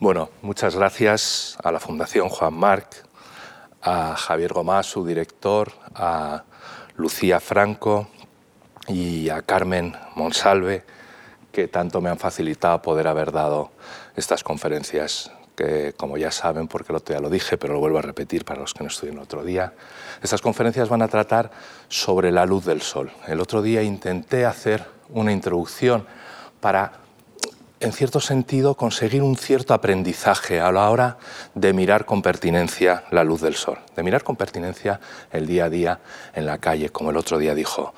Bueno, muchas gracias a la Fundación Juan Marc, a Javier Gomás, su director, a Lucía Franco y a Carmen Monsalve, que tanto me han facilitado poder haber dado estas conferencias que, como ya saben, porque el otro día lo dije, pero lo vuelvo a repetir para los que no estuvieron otro día, estas conferencias van a tratar sobre la luz del sol. El otro día intenté hacer una introducción para en cierto sentido, conseguir un cierto aprendizaje a la hora de mirar con pertinencia la luz del sol, de mirar con pertinencia el día a día en la calle, como el otro día dijo,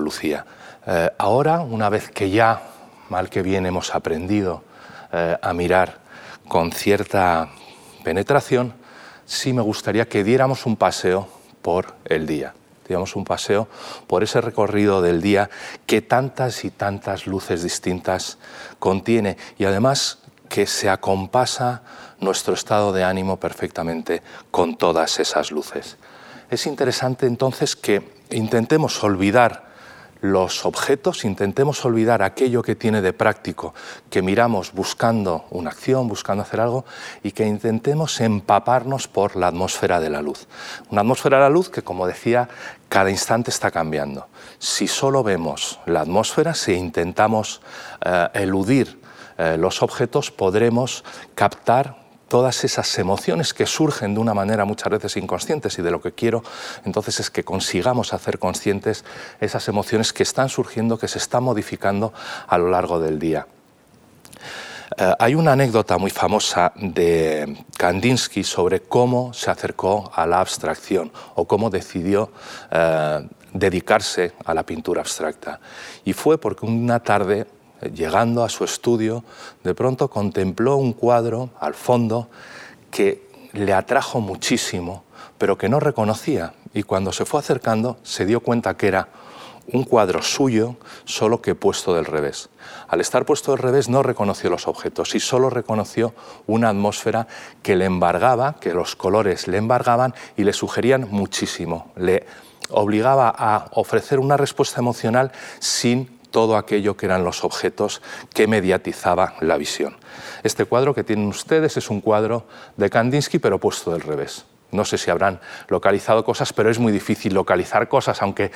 Lucía. Eh, ahora, una vez que ya, mal que bien, hemos aprendido eh, a mirar con cierta penetración, sí me gustaría que diéramos un paseo por el día digamos, un paseo por ese recorrido del día que tantas y tantas luces distintas contiene y además que se acompasa nuestro estado de ánimo perfectamente con todas esas luces. Es interesante entonces que intentemos olvidar los objetos, intentemos olvidar aquello que tiene de práctico, que miramos buscando una acción, buscando hacer algo, y que intentemos empaparnos por la atmósfera de la luz. Una atmósfera de la luz que, como decía, cada instante está cambiando. Si solo vemos la atmósfera, si intentamos eh, eludir eh, los objetos, podremos captar todas esas emociones que surgen de una manera muchas veces inconscientes y de lo que quiero entonces es que consigamos hacer conscientes esas emociones que están surgiendo, que se están modificando a lo largo del día. Eh, hay una anécdota muy famosa de Kandinsky sobre cómo se acercó a la abstracción o cómo decidió eh, dedicarse a la pintura abstracta. Y fue porque una tarde llegando a su estudio, de pronto contempló un cuadro al fondo que le atrajo muchísimo, pero que no reconocía. Y cuando se fue acercando, se dio cuenta que era un cuadro suyo, solo que puesto del revés. Al estar puesto del revés no reconoció los objetos y solo reconoció una atmósfera que le embargaba, que los colores le embargaban y le sugerían muchísimo. Le obligaba a ofrecer una respuesta emocional sin todo aquello que eran los objetos que mediatizaba la visión. Este cuadro que tienen ustedes es un cuadro de Kandinsky, pero puesto del revés. No sé si habrán localizado cosas, pero es muy difícil localizar cosas, aunque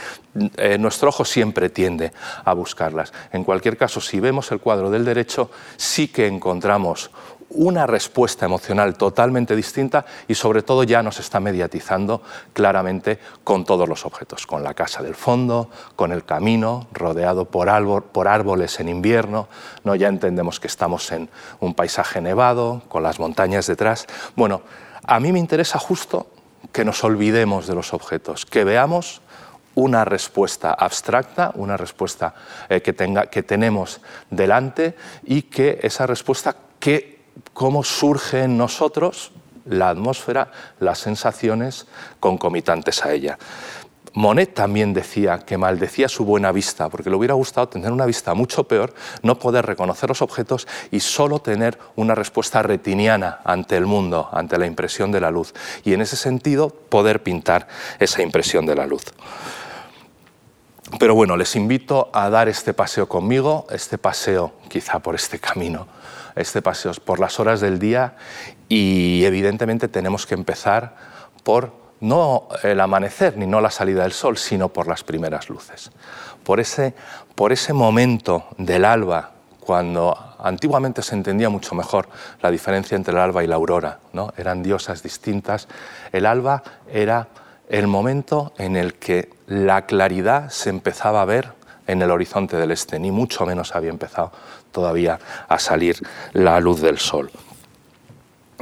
eh, nuestro ojo siempre tiende a buscarlas. En cualquier caso, si vemos el cuadro del derecho, sí que encontramos una respuesta emocional totalmente distinta y sobre todo ya nos está mediatizando claramente con todos los objetos, con la casa del fondo, con el camino rodeado por, árboles en invierno, ¿no? ya entendemos que estamos en un paisaje nevado, con las montañas detrás. Bueno, a mí me interesa justo que nos olvidemos de los objetos, que veamos una respuesta abstracta, una respuesta eh, que, tenga, que tenemos delante y que esa respuesta que cómo surge en nosotros la atmósfera, las sensaciones concomitantes a ella. Monet también decía que maldecía su buena vista, porque le hubiera gustado tener una vista mucho peor, no poder reconocer los objetos y solo tener una respuesta retiniana ante el mundo, ante la impresión de la luz. Y en ese sentido, poder pintar esa impresión de la luz. Pero bueno, les invito a dar este paseo conmigo, este paseo quizá por este camino este paseo por las horas del día y evidentemente tenemos que empezar por no el amanecer ni no la salida del sol, sino por las primeras luces. Por ese, por ese momento del alba, cuando antiguamente se entendía mucho mejor la diferencia entre el alba y la aurora, ¿no? eran diosas distintas, el alba era el momento en el que la claridad se empezaba a ver en el horizonte del este, ni mucho menos había empezado todavía a salir la luz del sol.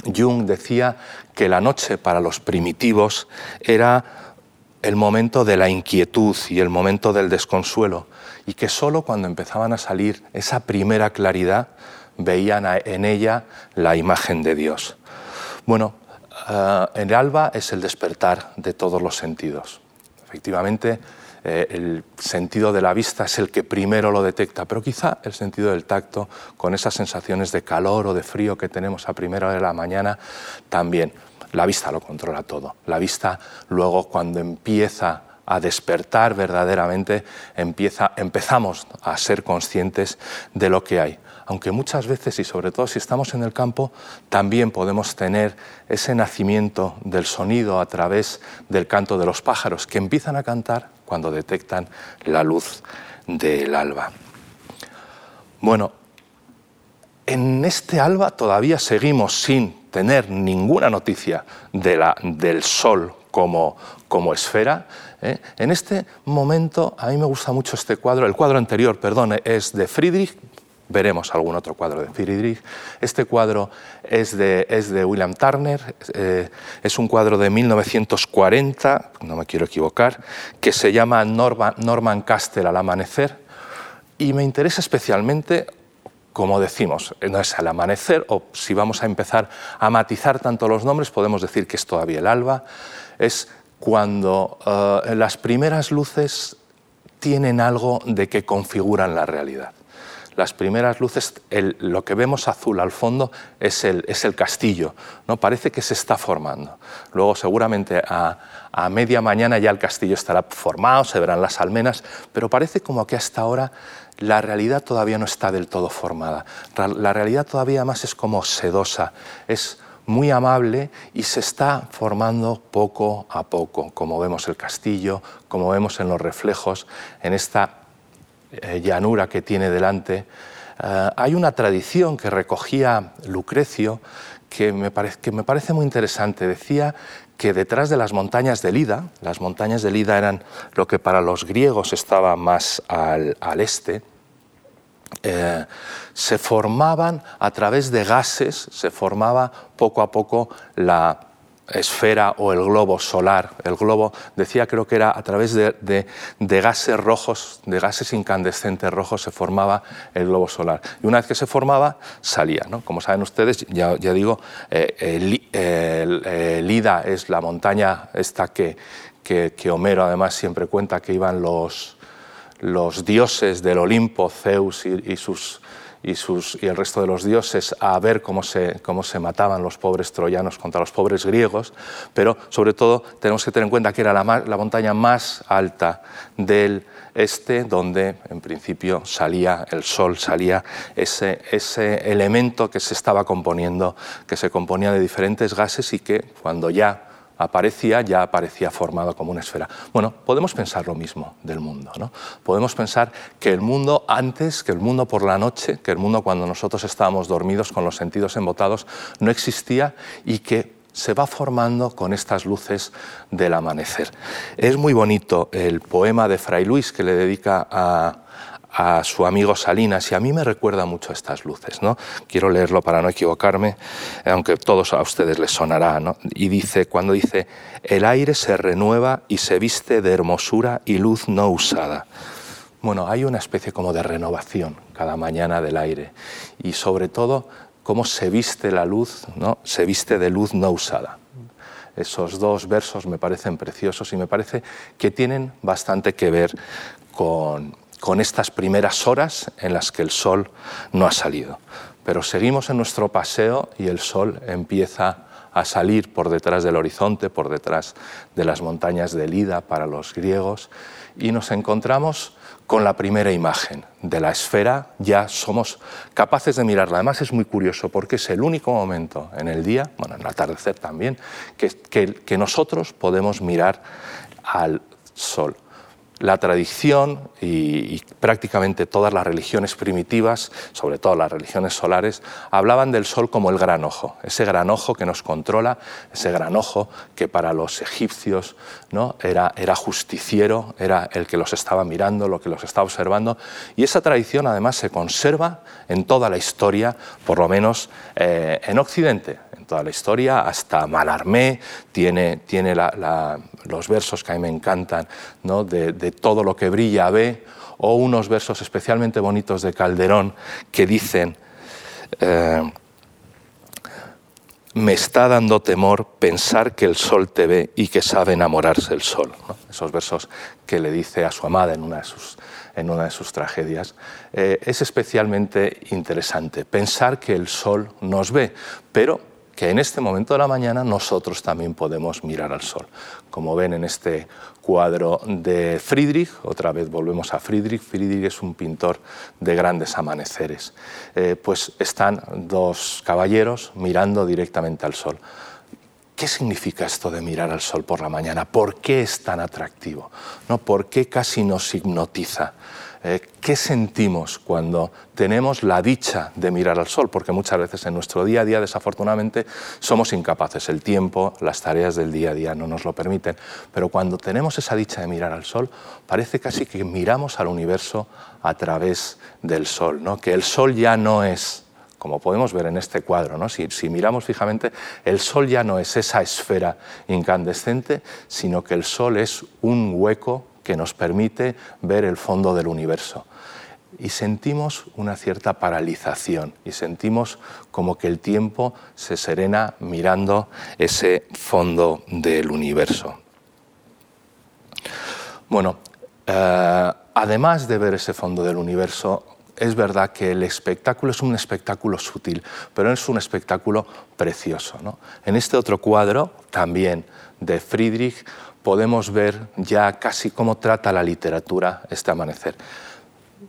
Jung decía que la noche para los primitivos era el momento de la inquietud y el momento del desconsuelo, y que solo cuando empezaban a salir esa primera claridad veían en ella la imagen de Dios. Bueno, eh, el alba es el despertar de todos los sentidos. Efectivamente, eh, el sentido de la vista es el que primero lo detecta, pero quizá el sentido del tacto, con esas sensaciones de calor o de frío que tenemos a primera hora de la mañana, también. La vista lo controla todo. La vista luego cuando empieza a despertar verdaderamente, empieza, empezamos a ser conscientes de lo que hay. aunque muchas veces y sobre todo si estamos en el campo, también podemos tener ese nacimiento del sonido a través del canto de los pájaros que empiezan a cantar cuando detectan la luz del alba. Bueno, en este alba todavía seguimos sin tener ninguna noticia del Sol como, esfera. ¿eh? En este momento, a mí me gusta mucho este cuadro, el cuadro anterior, perdón, es de Friedrich, veremos algún otro cuadro de Friedrich. Este cuadro es de, William Turner, eh, es un cuadro de 1940, no me quiero equivocar, que se llama Norman, Norman Castle al amanecer y me interesa especialmente, como decimos, no es al amanecer, o si vamos a empezar a matizar tanto los nombres, podemos decir que es todavía el alba, es cuando eh, las primeras luces tienen algo de que configuran la realidad las primeras luces, lo que vemos azul al fondo es el, es el, castillo, ¿no? parece que se está formando. Luego seguramente a, a, media mañana ya el castillo estará formado, se verán las almenas, pero parece como que hasta ahora la realidad todavía no está del todo formada. La realidad todavía más es como sedosa, es muy amable y se está formando poco a poco, como vemos el castillo, como vemos en los reflejos, en esta eh, llanura que tiene delante. Eh, hay una tradición que recogía Lucrecio que me, que me parece muy interesante. Decía que detrás de las montañas de Lida, las montañas de Lida eran lo que para los griegos estaba más al, este, eh, se formaban a través de gases, se formaba poco a poco la, esfera o el globo solar. El globo, decía, creo que era a través de, gases rojos, de gases incandescentes rojos, se formaba el globo solar. Y una vez que se formaba, salía. ¿no? Como saben ustedes, ya, digo, eh, Lida es la montaña esta que, que, Homero además siempre cuenta que iban los, los dioses del Olimpo, Zeus y sus y, el resto de los dioses a ver cómo se, cómo se mataban los pobres troyanos contra los pobres griegos, pero sobre todo tenemos que tener en cuenta que era la, la montaña más alta del este, donde en principio salía el sol, salía ese, ese elemento que se estaba componiendo, que se componía de diferentes gases y que cuando ya aparecía, ya aparecía formado como una esfera. Bueno, podemos pensar lo mismo del mundo. ¿no? Podemos pensar que el mundo antes, que el mundo por la noche, que el mundo cuando nosotros estábamos dormidos con los sentidos embotados, no existía y que se va formando con estas luces del amanecer. Es muy bonito el poema de Fray Luis que le dedica a, a su amigo Salinas y a mí me recuerda mucho estas luces. ¿no? Quiero leerlo para no equivocarme, aunque todos a ustedes les sonará. ¿no? Y dice, cuando dice, el aire se renueva y se viste de hermosura y luz no usada. Bueno, hay una especie como de renovación cada mañana del aire y sobre todo cómo se viste la luz, ¿no? se viste de luz no usada. Esos dos versos me parecen preciosos y me parece que tienen bastante que ver con, con estas primeras horas en las que el sol no ha salido. Pero seguimos en nuestro paseo y el sol empieza a salir por detrás del horizonte, por detrás de las montañas de Lida para los griegos, y nos encontramos con la primera imagen de la esfera, ya somos capaces de mirarla. Además es muy curioso porque es el único momento en el día, bueno, en el atardecer también, que, que nosotros podemos mirar al sol la tradición y, prácticamente todas las religiones primitivas, sobre todo las religiones solares, hablaban del sol como el gran ojo, ese gran ojo que nos controla, ese gran ojo que para los egipcios ¿no? era, era justiciero, era el que los estaba mirando, lo que los estaba observando. Y esa tradición además se conserva en toda la historia, por lo menos eh, en Occidente toda la historia, hasta Malarmé, tiene, tiene los versos que a mí me encantan, ¿no? de, todo lo que brilla ve, o unos versos especialmente bonitos de Calderón que dicen, eh, me está dando temor pensar que el sol te ve y que sabe enamorarse el sol. Esos versos que le dice a su amada en una de sus, en una de sus tragedias. Eh, es especialmente interesante pensar que el sol nos ve, pero que en este momento de la mañana nosotros también podemos mirar al sol. Como ven en este cuadro de Friedrich, otra vez volvemos a Friedrich, Friedrich es un pintor de grandes amaneceres, eh, pues están dos caballeros mirando directamente al sol. ¿Qué significa esto de mirar al sol por la mañana? ¿Por qué es tan atractivo? ¿No? ¿Por qué casi nos hipnotiza? Eh, qué sentimos cuando tenemos la dicha de mirar al sol, porque muchas veces en nuestro día a día desafortunadamente somos incapaces, el tiempo, las tareas del día a día no nos lo permiten, pero cuando tenemos esa dicha de mirar al sol, parece casi que miramos al universo a través del sol, ¿no? que el sol ya no es como podemos ver en este cuadro, ¿no? si, si, miramos fijamente, el Sol ya no es esa esfera incandescente, sino que el Sol es un hueco que nos permite ver el fondo del universo. Y sentimos una cierta paralización y sentimos como que el tiempo se serena mirando ese fondo del universo. Bueno, eh, además de ver ese fondo del universo, es verdad que el espectáculo es un espectáculo sutil, pero es un espectáculo precioso. En este otro cuadro, también de Friedrich, podemos ver ya casi cómo trata la literatura este amanecer.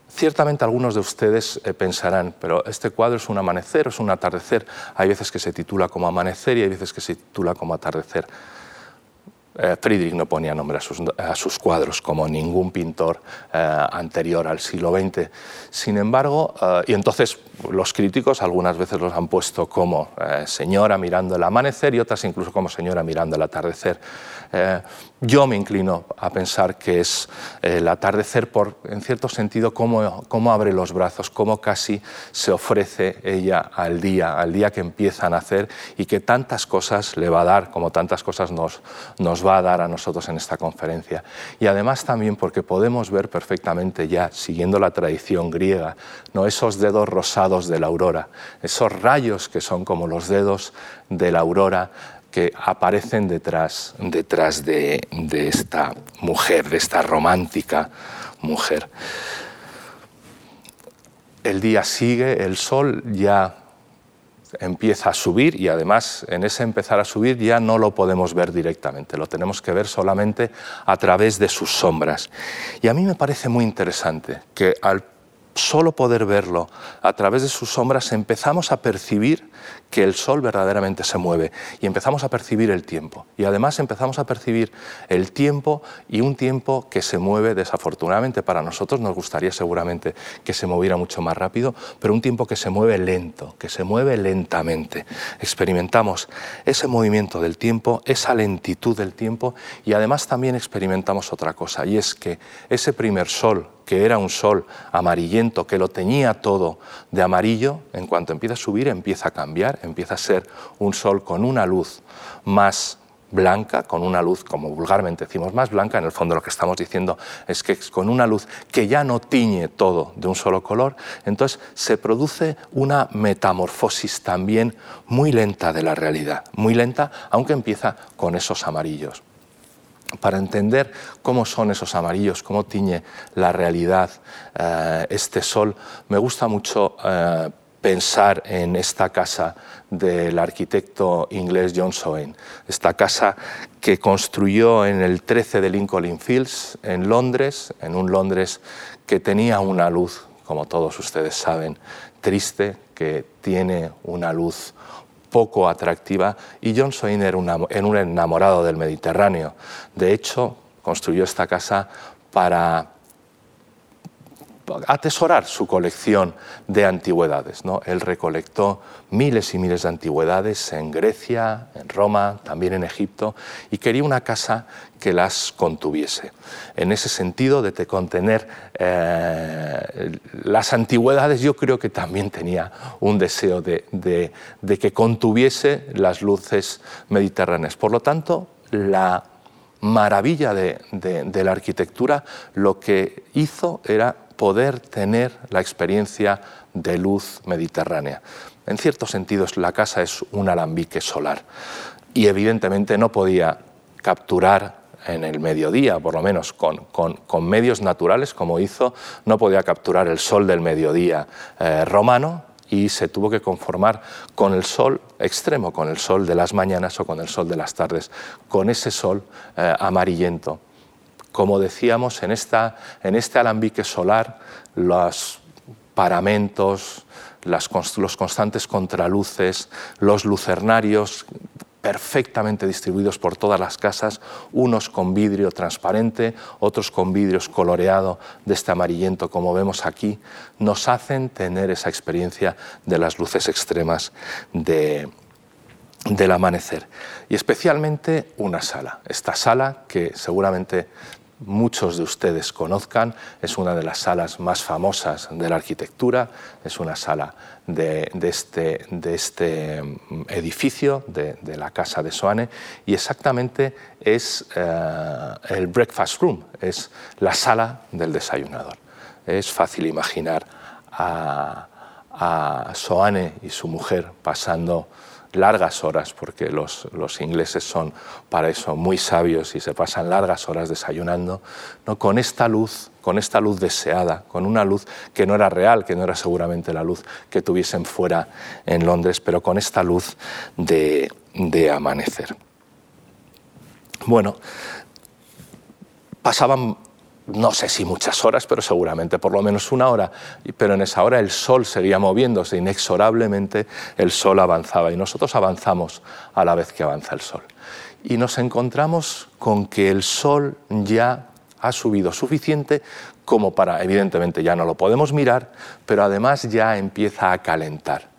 Ciertamente algunos de ustedes eh, pensarán, pero este cuadro es un amanecer o es un atardecer. Hay veces que se titula como amanecer y hay veces que se titula como atardecer. Eh, Friedrich no ponía nombre a sus, cuadros como ningún pintor eh, anterior al siglo XX. Sin embargo, y entonces los críticos algunas veces los han puesto como señora mirando el amanecer y otras incluso como señora mirando el atardecer. Eh, yo me inclino a pensar que es eh, el atardecer por, en cierto sentido, cómo, cómo, abre los brazos, cómo casi se ofrece ella al día, al día que empieza a nacer y que tantas cosas le va a dar, como tantas cosas nos, nos va a dar a nosotros en esta conferencia. Y además también porque podemos ver perfectamente ya, siguiendo la tradición griega, ¿no? esos dedos rosados de la aurora, esos rayos que son como los dedos de la aurora, que aparecen detrás, detrás de, esta mujer, de esta romántica mujer. El día sigue, el sol ya empieza a subir y además en ese empezar a subir ya no lo podemos ver directamente, lo tenemos que ver solamente a través de sus sombras. Y a mí me parece muy interesante que al solo poder verlo a través de sus sombras empezamos a percibir que el sol verdaderamente se mueve y empezamos a percibir el tiempo. Y además empezamos a percibir el tiempo y un tiempo que se mueve desafortunadamente para nosotros, nos gustaría seguramente que se moviera mucho más rápido, pero un tiempo que se mueve lento, que se mueve lentamente. Experimentamos ese movimiento del tiempo, esa lentitud del tiempo y además también experimentamos otra cosa y es que ese primer sol que era un sol amarillento, que lo teñía todo de amarillo, en cuanto empieza a subir empieza a cambiar, empieza a ser un sol con una luz más blanca, con una luz, como vulgarmente decimos, más blanca, en el fondo lo que estamos diciendo es que con una luz que ya no tiñe todo de un solo color, entonces se produce una metamorfosis también muy lenta de la realidad, muy lenta, aunque empieza con esos amarillos para entender cómo son esos amarillos, cómo tiñe la realidad eh, este sol, me gusta mucho eh, pensar en esta casa del arquitecto inglés John Soane, esta casa que construyó en el 13 de Lincoln Fields, en Londres, en un Londres que tenía una luz, como todos ustedes saben, triste, que tiene una luz poco atractiva y John Swain era un enamorado del Mediterráneo. De hecho, construyó esta casa para atesorar su colección de antigüedades. ¿no? Él recolectó miles y miles de antigüedades en Grecia, en Roma, también en Egipto, y quería una casa que las contuviese. En ese sentido, de contener eh, las antigüedades, yo creo que también tenía un deseo de, que contuviese las luces mediterráneas. Por lo tanto, la maravilla de la arquitectura lo que hizo era poder tener la experiencia de luz mediterránea. En ciertos sentidos, la casa es un alambique solar y evidentemente no podía capturar en el mediodía, por lo menos con, medios naturales como hizo, no podía capturar el sol del mediodía eh, romano y se tuvo que conformar con el sol extremo, con el sol de las mañanas o con el sol de las tardes, con ese sol eh, amarillento. Como decíamos, en, esta, en este alambique solar, los paramentos, los constantes contraluces, los lucernarios perfectamente distribuidos por todas las casas, unos con vidrio transparente, otros con vidrio coloreado de este amarillento como vemos aquí, nos hacen tener esa experiencia de las luces extremas de, del amanecer. Y especialmente una sala, esta sala que seguramente muchos de ustedes conozcan, es una de las salas más famosas de la arquitectura, es una sala de, este, este, mm, edificio, de, la casa de Soane, y exactamente es eh, el breakfast room, es la sala del desayunador. Es fácil imaginar a Soane y su mujer pasando largas horas, porque los, ingleses son para eso muy sabios y se pasan largas horas desayunando, ¿no? con esta luz, con esta luz deseada, con una luz que no era real, que no era seguramente la luz que tuviesen fuera en Londres, pero con esta luz de, de amanecer. Bueno, pasaban no sé si muchas horas, pero seguramente por lo menos una hora. Pero en esa hora el sol seguía moviéndose, inexorablemente el sol avanzaba y nosotros avanzamos a la vez que avanza el sol. Y nos encontramos con que el sol ya ha subido suficiente como para, evidentemente ya no lo podemos mirar, pero además ya empieza a calentar.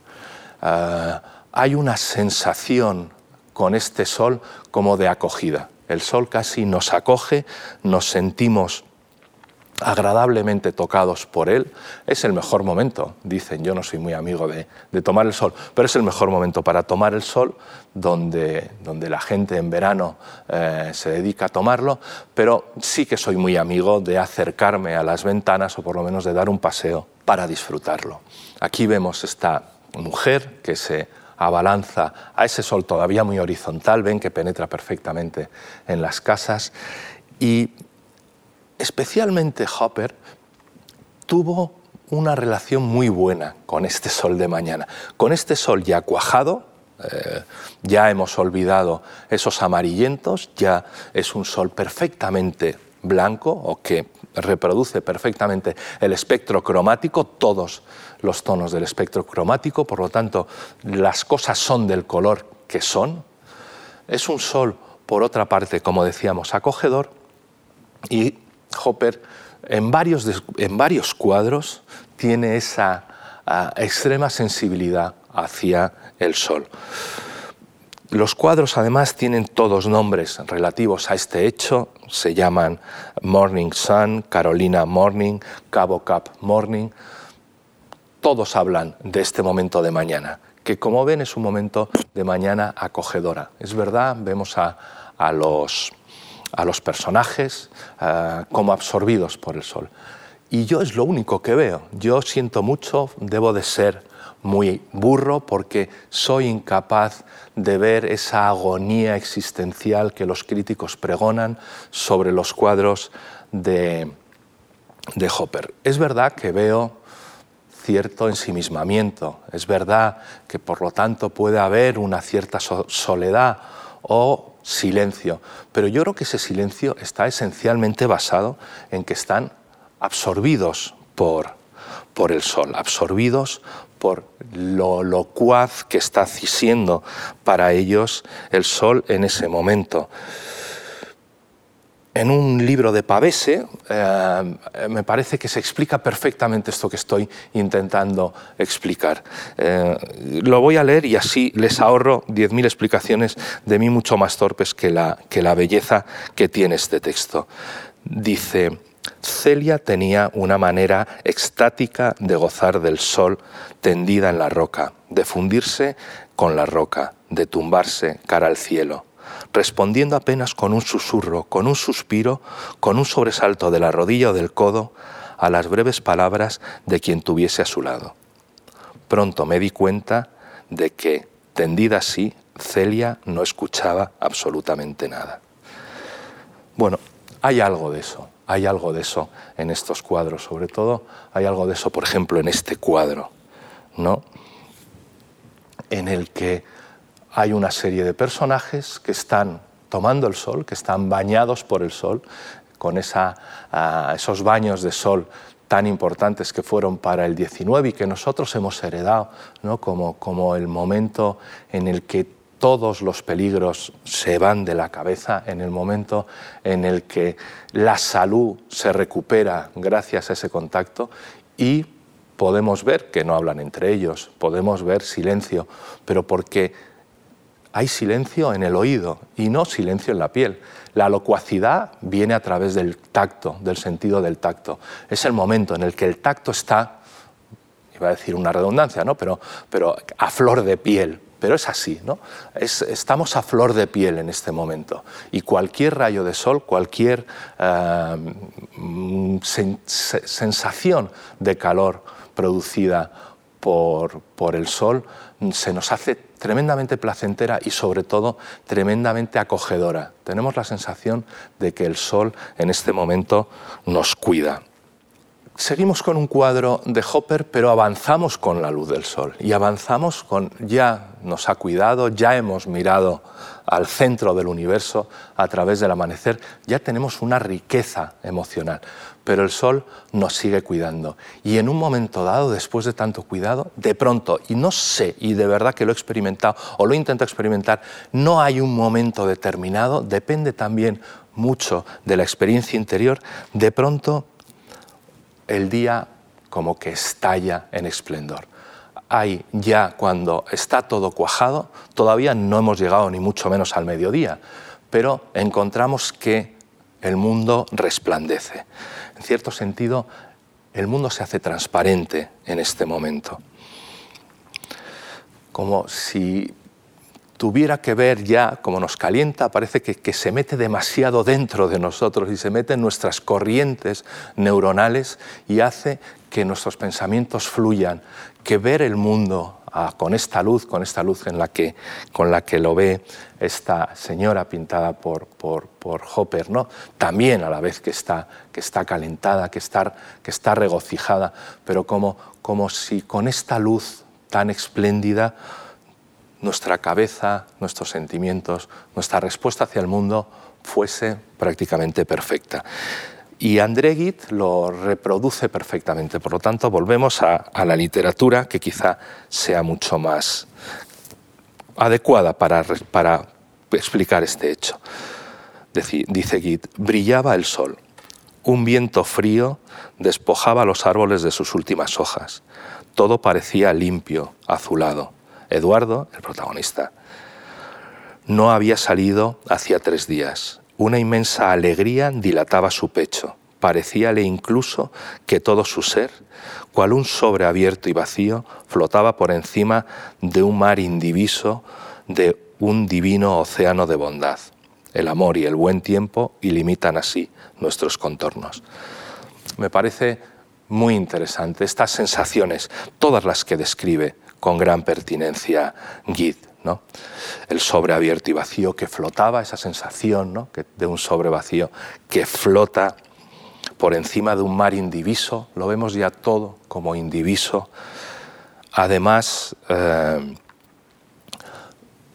Ah, hay una sensación con este sol como de acogida. El sol casi nos acoge, nos sentimos agradablemente tocados por él, es el mejor momento. Dicen, yo no soy muy amigo de, tomar el sol, pero es el mejor momento para tomar el sol, donde, donde la gente en verano eh, se dedica a tomarlo, pero sí que soy muy amigo de acercarme a las ventanas o por lo menos de dar un paseo para disfrutarlo. Aquí vemos esta mujer que se abalanza a ese sol todavía muy horizontal, ven que penetra perfectamente en las casas y especialmente Hopper tuvo una relación muy buena con este sol de mañana, con este sol ya cuajado, eh, ya hemos olvidado esos amarillentos, ya es un sol perfectamente blanco o que reproduce perfectamente el espectro cromático, todos los tonos del espectro cromático, por lo tanto las cosas son del color que son. Es un sol, por otra parte, como decíamos, acogedor y Hopper en varios, en varios cuadros tiene esa ah, extrema sensibilidad hacia el sol. Los cuadros además tienen todos nombres relativos a este hecho, se llaman Morning Sun, Carolina Morning, Cabo Cap Morning. Todos hablan de este momento de mañana, que como ven es un momento de mañana acogedora. Es verdad, vemos a, a los a los personajes como absorbidos por el sol. Y yo es lo único que veo. Yo siento mucho, debo de ser muy burro porque soy incapaz de ver esa agonía existencial que los críticos pregonan sobre los cuadros de, de Hopper. Es verdad que veo cierto ensimismamiento, es verdad que por lo tanto puede haber una cierta soledad o silencio. Pero yo creo que ese silencio está esencialmente basado en que están absorbidos por, por el sol, absorbidos por lo locuaz que está siendo para ellos el sol en ese momento en un libro de Pavese eh, me parece que se explica perfectamente esto que estoy intentando explicar. Eh, lo voy a leer y así les ahorro 10.000 explicaciones de mí mucho más torpes que la, que la belleza que tiene este texto. Dice, Celia tenía una manera extática de gozar del sol tendida en la roca, de fundirse con la roca, de tumbarse cara al cielo respondiendo apenas con un susurro, con un suspiro, con un sobresalto de la rodilla o del codo a las breves palabras de quien tuviese a su lado. Pronto me di cuenta de que, tendida así, Celia no escuchaba absolutamente nada. Bueno, hay algo de eso, hay algo de eso en estos cuadros, sobre todo hay algo de eso, por ejemplo, en este cuadro. ¿no? en el que hay una serie de personajes que están tomando el sol, que están bañados por el sol, con ah, esos baños de sol tan importantes que fueron para el 19 y que nosotros hemos heredado como, como el momento en el que todos los peligros se van de la cabeza, en el momento en el que la salud se recupera gracias a ese contacto y podemos ver que no hablan entre ellos, podemos ver silencio, pero porque hay silencio en el oído y no silencio en la piel. La locuacidad viene a través del tacto, del sentido del tacto. Es el momento en el que el tacto está, iba a decir una redundancia, ¿no? pero, pero a flor de piel. Pero es así, ¿no? estamos a flor de piel en este momento. Y cualquier rayo de sol, cualquier eh, sensación de calor producida por, por el sol se nos hace tremendamente placentera y sobre todo tremendamente acogedora. Tenemos la sensación de que el sol en este momento nos cuida. Seguimos con un cuadro de Hopper, pero avanzamos con la luz del sol y avanzamos con ya nos ha cuidado, ya hemos mirado al centro del universo a través del amanecer, ya tenemos una riqueza emocional pero el sol nos sigue cuidando. Y en un momento dado, después de tanto cuidado, de pronto, y no sé, y de verdad que lo he experimentado o lo intento experimentar, no hay un momento determinado, depende también mucho de la experiencia interior, de pronto el día como que estalla en esplendor. Hay ya cuando está todo cuajado, todavía no hemos llegado ni mucho menos al mediodía, pero encontramos que el mundo resplandece en cierto sentido, el mundo se hace transparente en este momento. Como si tuviera que ver ya, como nos calienta, parece que, se mete demasiado dentro de nosotros y se mete en nuestras corrientes neuronales y hace que nuestros pensamientos fluyan, que ver el mundo ah, con esta luz, con esta luz en la que, con la que lo ve esta señora pintada por, por, por Hopper, ¿no? también a la vez que está, que está calentada, que está, que está regocijada, pero como, como si con esta luz tan espléndida nuestra cabeza, nuestros sentimientos, nuestra respuesta hacia el mundo fuese prácticamente perfecta. Y André Gide lo reproduce perfectamente. Por lo tanto, volvemos a, la literatura que quizá sea mucho más adecuada para, para explicar este hecho. Dice Gide, brillaba el sol. Un viento frío despojaba los árboles de sus últimas hojas. Todo parecía limpio, azulado. Eduardo, el protagonista, no había salido hacía tres días. Una inmensa alegría dilataba su pecho. Parecíale incluso que todo su ser, cual un sobre abierto y vacío, flotaba por encima de un mar indiviso, de un divino océano de bondad. El amor y el buen tiempo ilimitan así nuestros contornos. Me parece muy interesante estas sensaciones, todas las que describe con gran pertinencia Gide. El sobre abierto y vacío que flotaba, esa sensación de un sobre vacío que flota por encima de un mar indiviso, lo vemos ya todo como indiviso. Además, eh,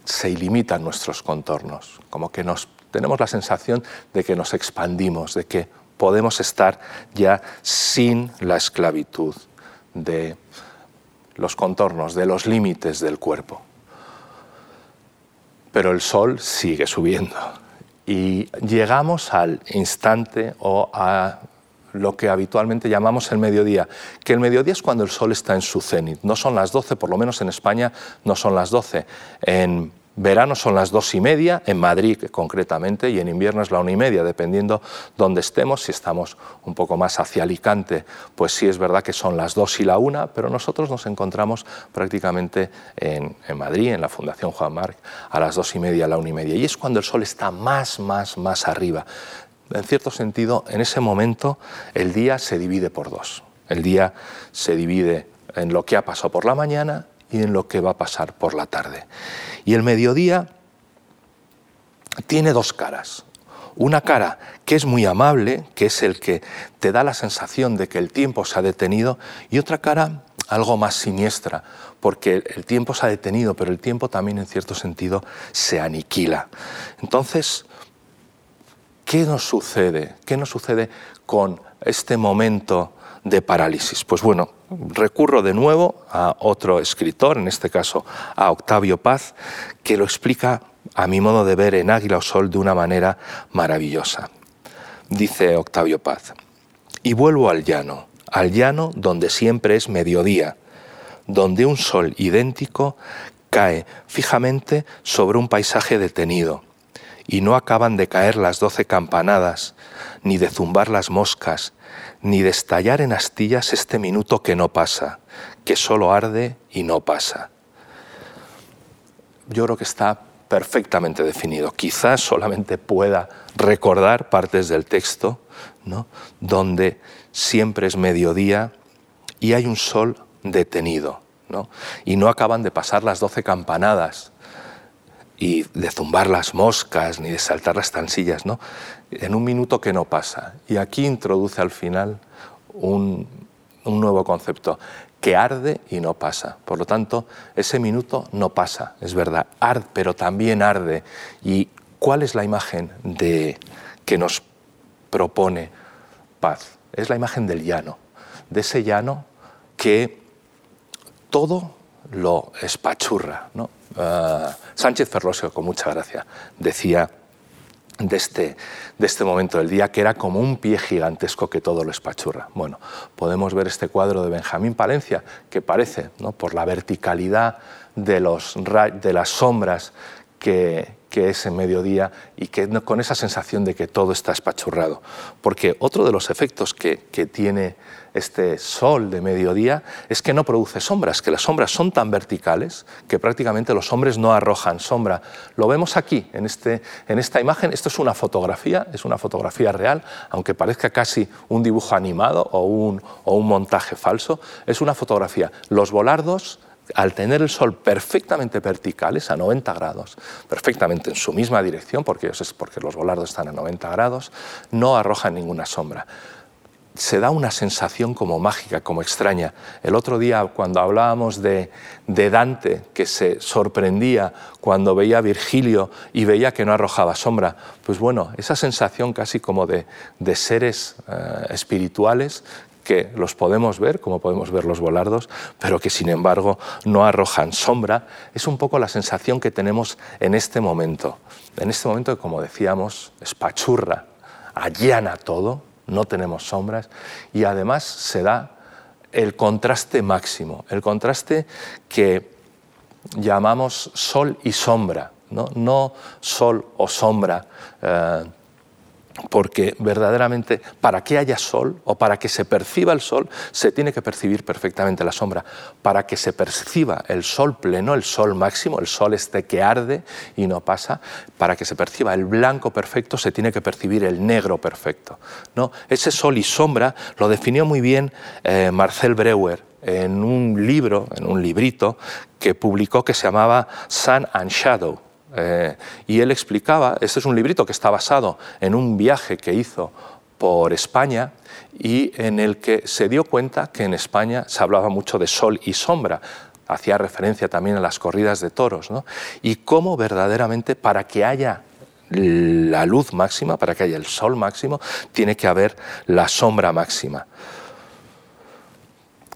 se ilimitan nuestros contornos, como que nos, tenemos la sensación de que nos expandimos, de que podemos estar ya sin la esclavitud de los contornos, de los límites del cuerpo pero el sol sigue subiendo. Y llegamos al instante o a lo que habitualmente llamamos el mediodía, que el mediodía es cuando el sol está en su cenit. No son las 12, por lo menos en España no son las 12. En verano son las dos y media, en Madrid concretamente, y en invierno es la una y media, dependiendo dónde estemos. Si estamos un poco más hacia Alicante, pues sí es verdad que son las dos y la una, pero nosotros nos encontramos prácticamente en, Madrid, en la Fundación Juan Marc, a las dos y media, a la una y media. Y es cuando el sol está más, más, más arriba. En cierto sentido, en ese momento el día se divide por dos. El día se divide en lo que ha pasado por la mañana en lo que va a pasar por la tarde. Y el mediodía tiene dos caras. una cara que es muy amable, que es el que te da la sensación de que el tiempo se ha detenido, y otra cara algo más siniestra, porque el tiempo se ha detenido, pero el tiempo también en cierto sentido se aniquila. Entonces, ¿qué nos sucede? ¿Qué nos sucede con este momento de parálisis? Pues bueno, recurro de nuevo a otro escritor, en este caso a Octavio Paz, que lo explica a mi modo de ver en Águila o Sol de una manera maravillosa. Dice Octavio Paz, y vuelvo al llano, al llano donde siempre es mediodía, donde un sol idéntico cae fijamente sobre un paisaje detenido, y no acaban de caer las doce campanadas, ni de zumbar las moscas, ni de estallar en astillas este minuto que no pasa, que solo arde y no pasa. Yo creo que está perfectamente definido. Quizás solamente pueda recordar partes del texto, ¿no? donde siempre es mediodía y hay un sol detenido. ¿no? Y no acaban de pasar las doce campanadas y de zumbar las moscas ni de saltar las tansillas, ¿no? En un minuto que no pasa. Y aquí introduce al final un, nuevo concepto, que arde y no pasa. Por lo tanto, ese minuto no pasa, es verdad, arde, pero también arde. ¿Y cuál es la imagen que nos propone paz? Es la imagen del llano, de ese llano que todo lo espachurra. Ah, Sánchez Ferlosio, con mucha gracia, decía de este, de este momento del día, que era como un pie gigantesco que todo lo espachurra. Bueno, podemos ver este cuadro de Benjamín Palencia, que parece, ¿no? por la verticalidad de, los, de las sombras que, que es en mediodía y que con esa sensación de que todo está espachurrado. Porque otro de los efectos que, que tiene este sol de mediodía es que no produce sombras, que las sombras son tan verticales que prácticamente los hombres no arrojan sombra. Lo vemos aquí, en, este, en esta imagen. Esto es una fotografía, es una fotografía real, aunque parezca casi un dibujo animado o un, o un montaje falso. Es una fotografía. Los volardos al tener el Sol perfectamente verticales, a 90 grados, perfectamente en su misma dirección, porque, porque los volardos están a 90 grados, no arrojan ninguna sombra. Se da una sensación como mágica, como extraña. El otro día, cuando hablábamos de, Dante, que se sorprendía cuando veía a Virgilio y veía que no arrojaba sombra, pues bueno, esa sensación casi como de, seres eh, espirituales que los podemos ver, como podemos ver los volardos, pero que sin embargo no arrojan sombra, es un poco la sensación que tenemos en este momento. En este momento como decíamos, espachurra, allana todo, no tenemos sombras y además se da el contraste máximo, el contraste que llamamos sol y sombra, no, sol o sombra. Eh, porque verdaderamente para que haya sol o para que se perciba el sol se tiene que percibir perfectamente la sombra. Para que se perciba el sol pleno, el sol máximo, el sol este que arde y no pasa, para que se perciba el blanco perfecto se tiene que percibir el negro perfecto. ¿no? Ese sol y sombra lo definió muy bien eh, Marcel Breuer en un libro, en un librito que publicó que se llamaba Sun and Shadow eh, y él explicaba, este es un librito que está basado en un viaje que hizo por España y en el que se dio cuenta que en España se hablaba mucho de sol y sombra, hacía referencia también a las corridas de toros, y cómo verdaderamente para que haya la luz máxima, para que haya el sol máximo, tiene que haber la sombra máxima,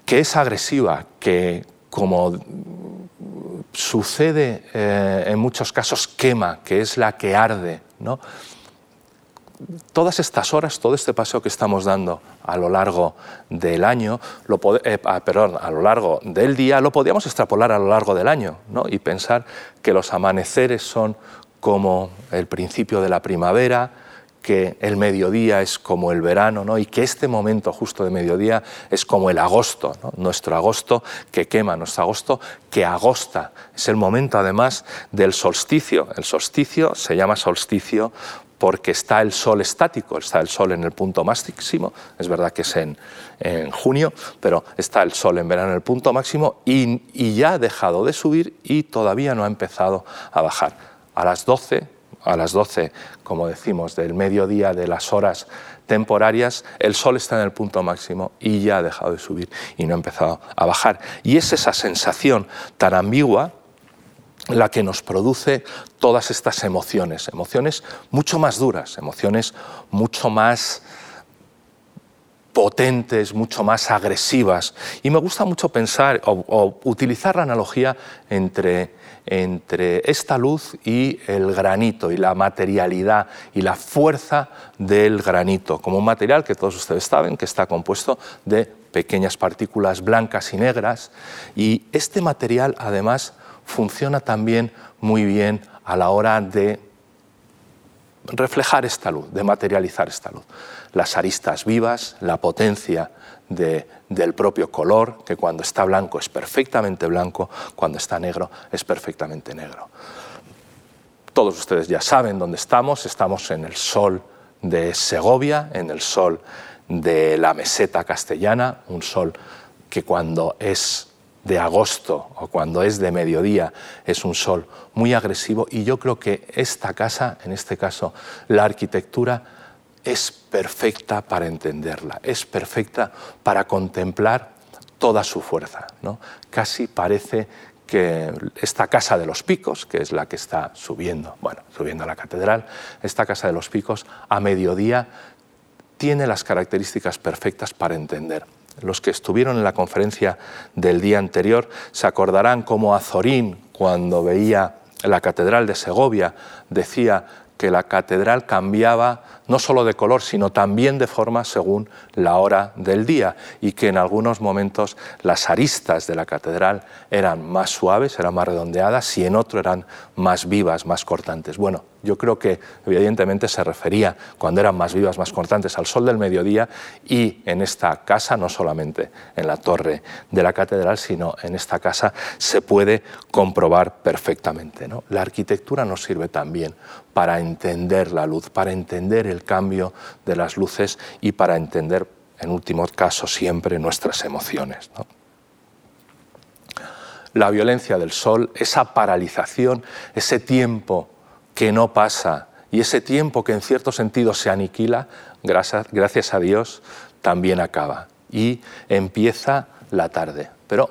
que es agresiva, que como sucede eh, en muchos casos quema, que es la que arde. ¿no? Todas estas horas, todo este paseo que estamos dando a lo largo del año, lo, eh, ah, a lo largo del día, lo podíamos extrapolar a lo largo del año ¿no? y pensar que los amaneceres son como el principio de la primavera, que el mediodía es como el verano ¿no? y que este momento justo de mediodía es como el agosto, nuestro agosto que quema, nuestro agosto que agosta. Es el momento además del solsticio. El solsticio se llama solsticio porque está el sol estático, está el sol en el punto máximo, es verdad que es en, junio, pero está el sol en verano en el punto máximo y, y ya ha dejado de subir y todavía no ha empezado a bajar. A las 12 a las 12, como decimos, del mediodía, de las horas temporarias, el sol está en el punto máximo y ya ha dejado de subir y no ha empezado a bajar. Y es esa sensación tan ambigua la que nos produce todas estas emociones, emociones mucho más duras, emociones mucho más potentes, mucho más agresivas. Y me gusta mucho pensar o, utilizar la analogía entre, entre esta luz y el granito y la materialidad y la fuerza del granito, como un material que todos ustedes saben que está compuesto de pequeñas partículas blancas y negras. Y este material además funciona también muy bien a la hora de reflejar esta luz, de materializar esta luz. Las aristas vivas, la potencia del propio color, que cuando está blanco es perfectamente blanco, cuando está negro es perfectamente negro. Todos ustedes ya saben dónde estamos, estamos en el sol de Segovia, en el sol de la meseta castellana, un sol que cuando es de agosto o cuando es de mediodía es un sol muy agresivo y yo creo que esta casa, en este caso la arquitectura, es perfecta para entenderla, es perfecta para contemplar toda su fuerza. ¿no? Casi parece que esta casa de los picos, que es la que está subiendo, bueno, subiendo a la catedral, esta casa de los picos a mediodía tiene las características perfectas para entender los que estuvieron en la conferencia del día anterior se acordarán cómo Azorín, cuando veía la catedral de Segovia, decía que la catedral cambiaba no solo de color, sino también de forma según la hora del día y que en algunos momentos las aristas de la catedral eran más suaves, eran más redondeadas y en otro eran más vivas, más cortantes. Bueno, yo creo que evidentemente se refería cuando eran más vivas, más cortantes al sol del mediodía y en esta casa, no solamente en la torre de la catedral, sino en esta casa se puede comprobar perfectamente. La arquitectura nos sirve también para entender la luz, para entender el cambio de las luces y para entender, en último caso, siempre nuestras emociones. La violencia del sol, esa paralización, ese tiempo que no pasa y ese tiempo que en cierto sentido se aniquila, gracias, a Dios, también acaba y empieza la tarde. Pero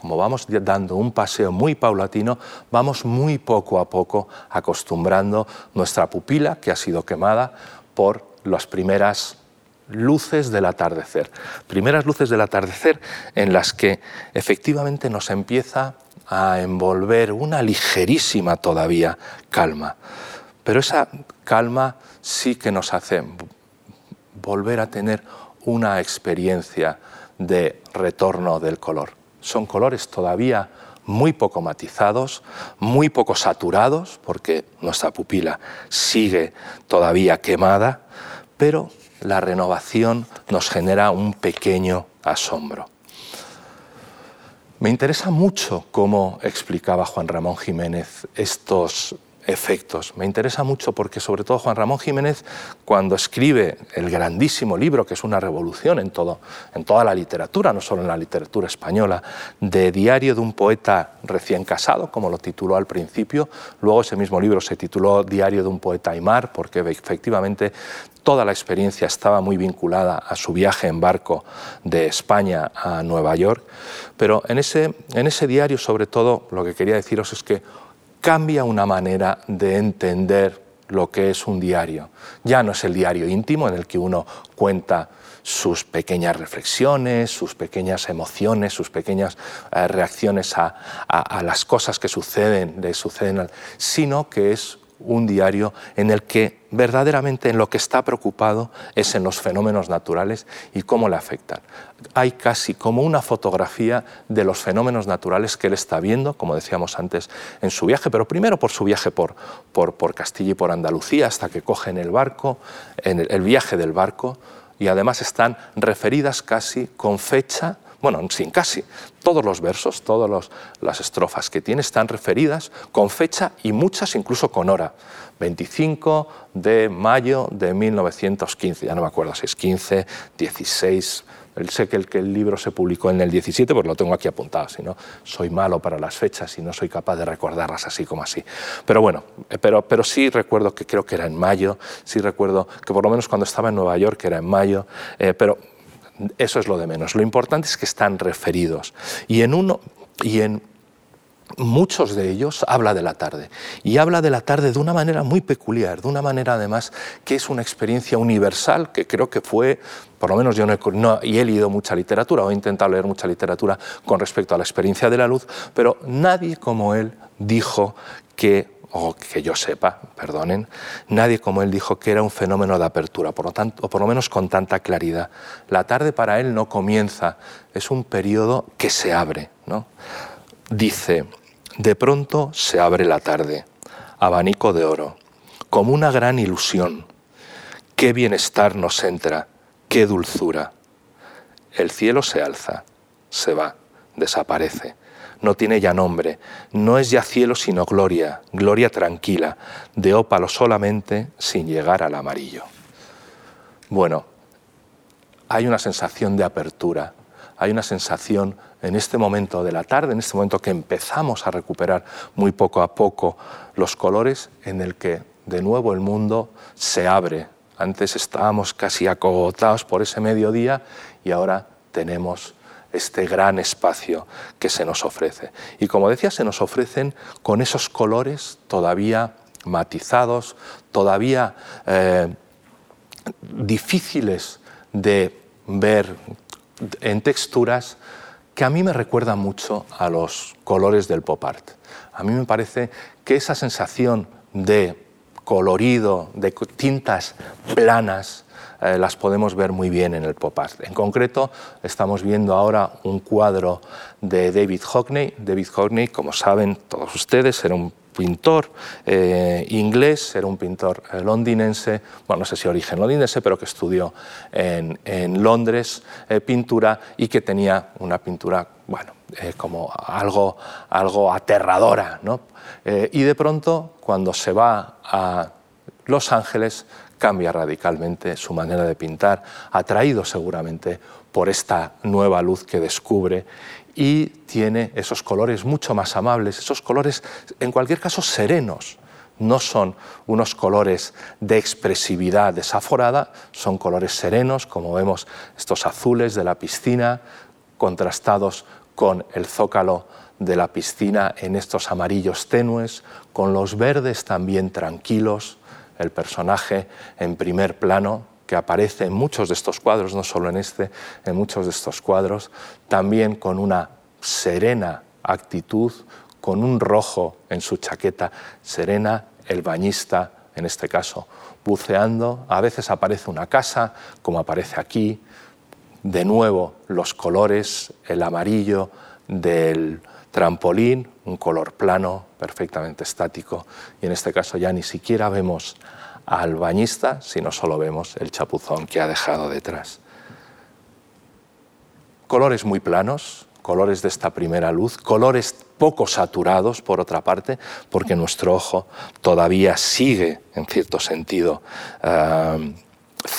como vamos dando un paseo muy paulatino, vamos muy poco a poco acostumbrando nuestra pupila, que ha sido quemada por las primeras luces del atardecer. Primeras luces del atardecer en las que efectivamente nos empieza a envolver una ligerísima todavía calma. Pero esa calma sí que nos hace volver a tener una experiencia de retorno del color. Son colores todavía muy poco matizados, muy poco saturados, porque nuestra pupila sigue todavía quemada, pero la renovación nos genera un pequeño asombro. Me interesa mucho cómo explicaba Juan Ramón Jiménez estos efectos. Me interesa mucho porque sobre todo Juan Ramón Jiménez, cuando escribe el grandísimo libro, que es una revolución en, todo, en toda la literatura, no solo en la literatura española, de Diario de un poeta recién casado, como lo tituló al principio, luego ese mismo libro se tituló Diario de un poeta aymar, porque efectivamente toda la experiencia estaba muy vinculada a su viaje en barco de España a Nueva York, pero en ese, en ese diario sobre todo lo que quería deciros es que cambia una manera de entender lo que es un diario. Ya no es el diario íntimo en el que uno cuenta sus pequeñas reflexiones, sus pequeñas emociones, sus pequeñas eh, reacciones a, a, las cosas que suceden, le suceden, sino que es un diario en el que verdaderamente en lo que está preocupado es en los fenómenos naturales y cómo le afectan. Hay casi como una fotografía de los fenómenos naturales que él está viendo, como decíamos antes, en su viaje, pero primero por su viaje por, por, Castilla y por Andalucía, hasta que cogen el barco, en el viaje del barco, y además están referidas casi con fecha bueno, sin casi, todos los versos, todas las estrofas que tiene están referidas con fecha y muchas incluso con hora. 25 de mayo de 1915, ya no me acuerdo si es 15, 16, sé que el, libro se publicó en el 17, pues lo tengo aquí apuntado, si no, soy malo para las fechas y no soy capaz de recordarlas así como así. Pero bueno, eh, pero sí recuerdo que creo que era en mayo, sí recuerdo que por lo menos cuando estaba en Nueva York era en mayo, eh, pero eso es lo de menos. Lo importante es que están referidos. Y en uno, y en muchos de ellos habla de la tarde. Y habla de la tarde de una manera muy peculiar, de una manera además que es una experiencia universal, que creo que fue, por lo menos yo no he, he leído mucha literatura o he intentado leer mucha literatura con respecto a la experiencia de la luz, pero nadie como él dijo que o que yo sepa, perdonen, nadie como él dijo que era un fenómeno de apertura, por lo tanto, o por lo menos con tanta claridad. La tarde para él no comienza, es un periodo que se abre. ¿no? Dice, de pronto se abre la tarde, abanico de oro, como una gran ilusión. Qué bienestar nos entra, qué dulzura. El cielo se alza, se va, desaparece. No tiene ya nombre, no es ya cielo sino gloria, gloria tranquila, de ópalo solamente sin llegar al amarillo. Bueno, hay una sensación de apertura, hay una sensación en este momento de la tarde, en este momento que empezamos a recuperar muy poco a poco los colores, en el que de nuevo el mundo se abre. Antes estábamos casi acogotados por ese mediodía y ahora tenemos este gran espacio que se nos ofrece. Y como decía, se nos ofrecen con esos colores todavía matizados, todavía eh, difíciles de ver en texturas que a mí me recuerdan mucho a los colores del pop art. A mí me parece que esa sensación de colorido, de tintas planas, eh, las podemos ver muy bien en el pop art. En concreto, estamos viendo ahora un cuadro de David Hockney. David Hockney, como saben todos ustedes, era un pintor eh, inglés, era un pintor eh, londinense, bueno, no sé si origen londinense, pero que estudió en, Londres pintura y que tenía una pintura, bueno, como algo, algo aterradora. ¿no? y de pronto, cuando se va a Los Ángeles, cambia radicalmente su manera de pintar, atraído seguramente por esta nueva luz que descubre y tiene esos colores mucho más amables, esos colores en cualquier caso serenos. No son unos colores de expresividad desaforada, son colores serenos, como vemos estos azules de la piscina, contrastados con el zócalo de la piscina en estos amarillos tenues, con los verdes también tranquilos, el personaje en primer plano, que aparece en muchos de estos cuadros, no solo en este, en muchos de estos cuadros, también con una serena actitud, con un rojo en su chaqueta, serena, el bañista, en este caso, buceando, a veces aparece una casa, como aparece aquí, de nuevo los colores, el amarillo del trampolín, un color plano, perfectamente estático, y en este caso ya ni siquiera vemos al bañista, sino solo vemos el chapuzón que ha dejado detrás. Colores muy planos, colores de esta primera luz, colores poco saturados, por otra parte, porque nuestro ojo todavía sigue, en cierto sentido, eh,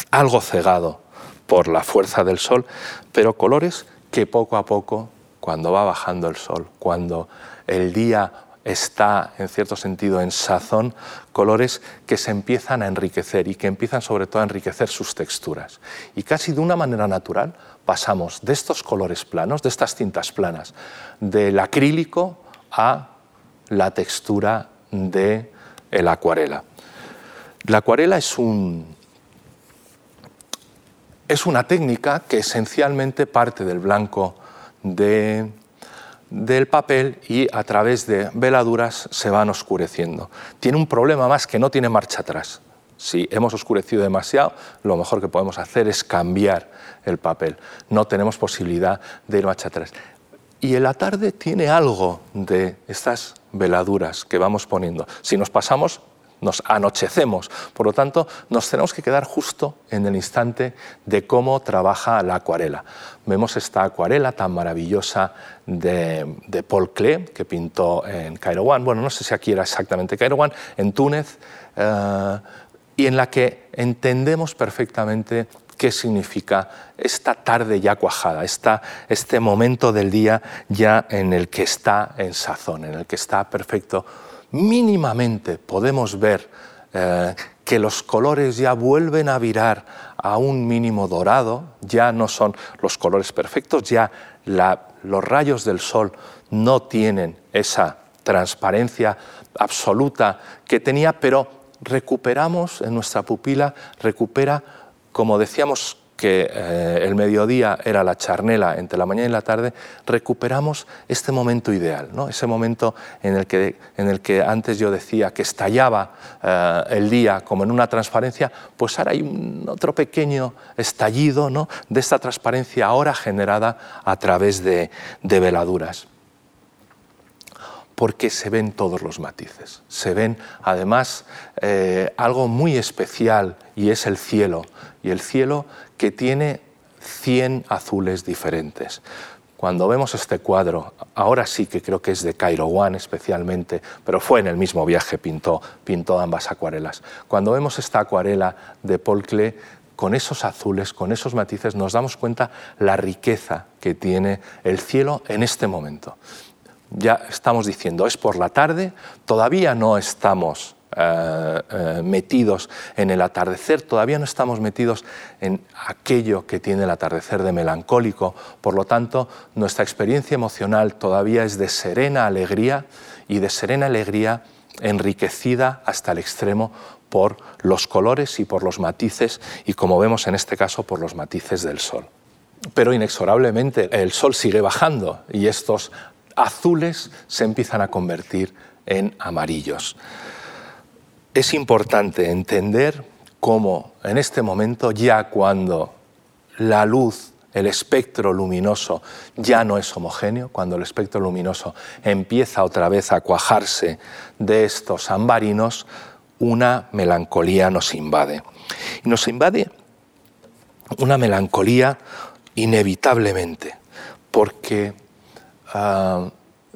algo cegado por la fuerza del sol, pero colores que poco a poco, cuando va bajando el sol, cuando el día está, en cierto sentido, en sazón, colores que se empiezan a enriquecer y que empiezan sobre todo a enriquecer sus texturas. Y casi de una manera natural pasamos de estos colores planos, de estas tintas planas, del acrílico a la textura de el acuarela. La acuarela es un, es una técnica que esencialmente parte del blanco de del papel y a través de veladuras se van oscureciendo. Tiene un problema más que no tiene marcha atrás. Si hemos oscurecido demasiado, lo mejor que podemos hacer es cambiar el papel. No tenemos posibilidad de ir marcha atrás. Y en la tarde tiene algo de estas veladuras que vamos poniendo. Si nos pasamos, nos anochecemos. Por lo tanto, nos tenemos que quedar justo en el instante de cómo trabaja la acuarela. Vemos esta acuarela tan maravillosa de, Paul Klee, que pintó en Cairo One, bueno, no sé si aquí era exactamente Cairo One, en Túnez, eh, y en la que entendemos perfectamente qué significa esta tarde ya cuajada, este momento del día ya en el que está en sazón, en el que está perfecto. Mínimamente podemos ver eh, que los colores ya vuelven a virar a un mínimo dorado, ya no son los colores perfectos, ya los rayos del sol no tienen esa transparencia absoluta que tenía, pero recuperamos en nuestra pupila, recupera, como decíamos que eh, el mediodía era la charnela entre la mañana y la tarde, recuperamos este momento ideal, ¿no? ese momento en el, que, en el que antes yo decía que estallaba eh, el día como en una transparencia, pues ahora hay otro pequeño estallido ¿no? de esta transparencia ahora generada a través de, de veladuras porque se ven todos los matices. Se ven además eh, algo muy especial y es el cielo. Y el cielo que tiene 100 azules diferentes. Cuando vemos este cuadro, ahora sí que creo que es de Cairo One especialmente, pero fue en el mismo viaje, pintó, pintó ambas acuarelas. Cuando vemos esta acuarela de Paul Klee, con esos azules, con esos matices, nos damos cuenta la riqueza que tiene el cielo en este momento ya estamos diciendo, es por la tarde, todavía no estamos eh, eh, metidos en el atardecer, todavía no estamos metidos en aquello que tiene el atardecer de melancólico, por lo tanto nuestra experiencia emocional todavía es de serena alegría y de serena alegría enriquecida hasta el extremo por los colores y por los matices y como vemos en este caso por los matices del sol. Pero inexorablemente el sol sigue bajando y estos azules se empiezan a convertir en amarillos. Es importante entender cómo en este momento, ya cuando la luz, el espectro luminoso ya no es homogéneo, cuando el espectro luminoso empieza otra vez a cuajarse de estos ambarinos, una melancolía nos invade. Y nos invade una melancolía inevitablemente, porque Ah,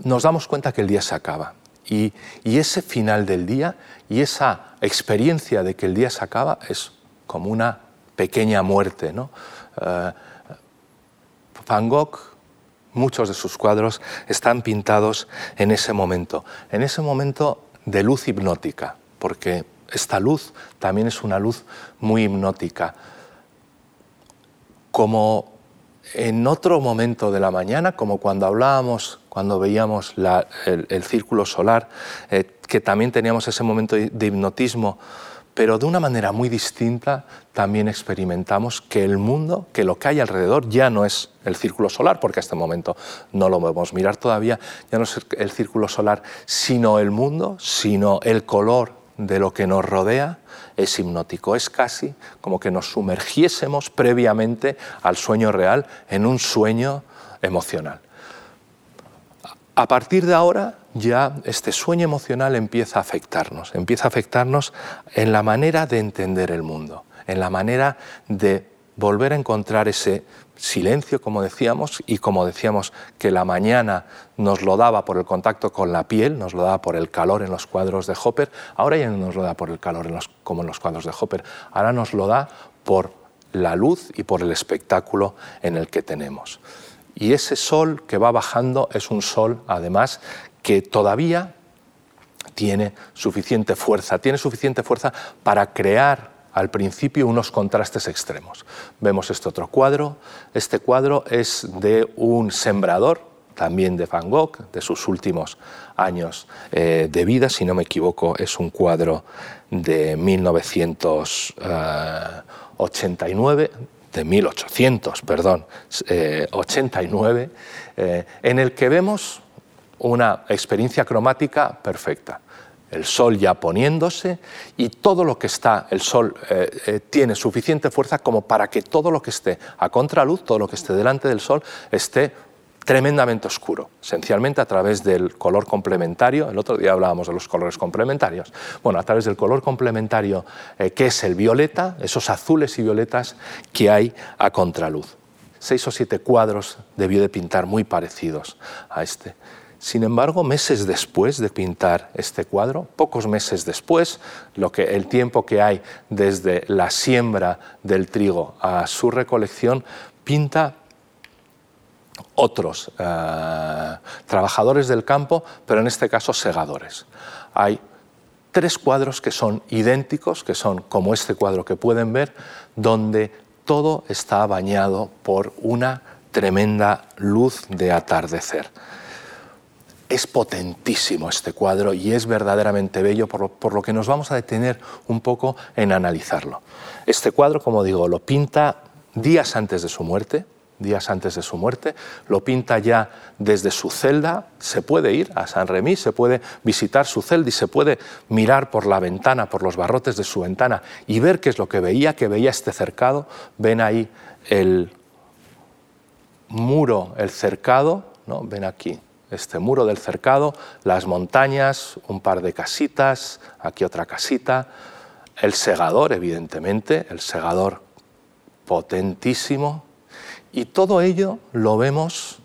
nos damos cuenta que el día se acaba. Y, ese final del día y esa experiencia de que el día se acaba es como una pequeña muerte. ¿no? Ah, Van Gogh, muchos de sus cuadros están pintados en ese momento, en ese momento de luz hipnótica, porque esta luz también es una luz muy hipnótica. Como en otro momento de la mañana, como cuando hablábamos, cuando veíamos el, círculo solar, eh, que también teníamos ese momento de hipnotismo, pero de una manera muy distinta también experimentamos que el mundo, que lo que hay alrededor ya no es el círculo solar, porque a este momento no lo podemos mirar todavía, ya no es el círculo solar, sino el mundo, sino el color de lo que nos rodea es hipnótico, es casi como que nos sumergiésemos previamente al sueño real en un sueño emocional. A partir de ahora ya este sueño emocional empieza a afectarnos, empieza a afectarnos en la manera de entender el mundo, en la manera de volver a encontrar ese silencio, como decíamos, y como decíamos que la mañana nos lo daba por el contacto con la piel, nos lo daba por el calor en los cuadros de Hopper, ahora ya no nos lo da por el calor como en los cuadros de Hopper, ahora nos lo da por la luz y por el espectáculo en el que tenemos. Y ese sol que va bajando es un sol, además, que todavía tiene suficiente fuerza, tiene suficiente fuerza para crear al principio unos contrastes extremos. Vemos este otro cuadro. Este cuadro es de un sembrador, también de Van Gogh, de sus últimos años eh, de vida, si no me equivoco, es un cuadro de 1989, de 1800, perdón, 89, eh, en el que vemos una experiencia cromática perfecta. El sol ya poniéndose y todo lo que está, el sol eh, eh, tiene suficiente fuerza como para que todo lo que esté a contraluz, todo lo que esté delante del sol, esté tremendamente oscuro, esencialmente a través del color complementario. El otro día hablábamos de los colores complementarios. Bueno, a través del color complementario eh, que es el violeta, esos azules y violetas que hay a contraluz. Seis o siete cuadros debió de pintar muy parecidos a este Sin embargo, meses después de pintar este cuadro, pocos meses después, lo que, el tiempo que hay desde la siembra del trigo a su recolección, pinta otros eh, trabajadores del campo, pero en este caso segadores. Hay tres cuadros que son idénticos, que son como este cuadro que pueden ver, donde todo está bañado por una tremenda luz de atardecer. Es potentísimo este cuadro y es verdaderamente bello, por lo, que nos vamos a detener un poco en analizarlo. Este cuadro, como digo, lo pinta días antes de su muerte, días antes de su muerte, lo pinta ya desde su celda, se puede ir a San Remí, se puede visitar su celda y se puede mirar por la ventana, por los barrotes de su ventana y ver qué es lo que veía, que veía este cercado, ven ahí el muro, el cercado, ¿no? ven aquí, este muro del cercado, las montañas, un par de casitas, aquí otra casita, el segador, evidentemente, el segador potentísimo, y todo ello lo vemos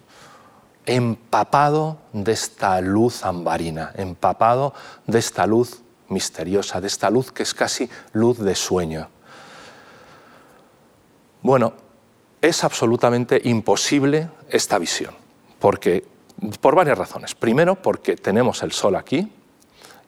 empapado de esta luz ambarina, empapado de esta luz misteriosa, de esta luz que es casi luz de sueño. Bueno, es absolutamente imposible esta visión, porque por varias razones. Primero, porque tenemos el Sol aquí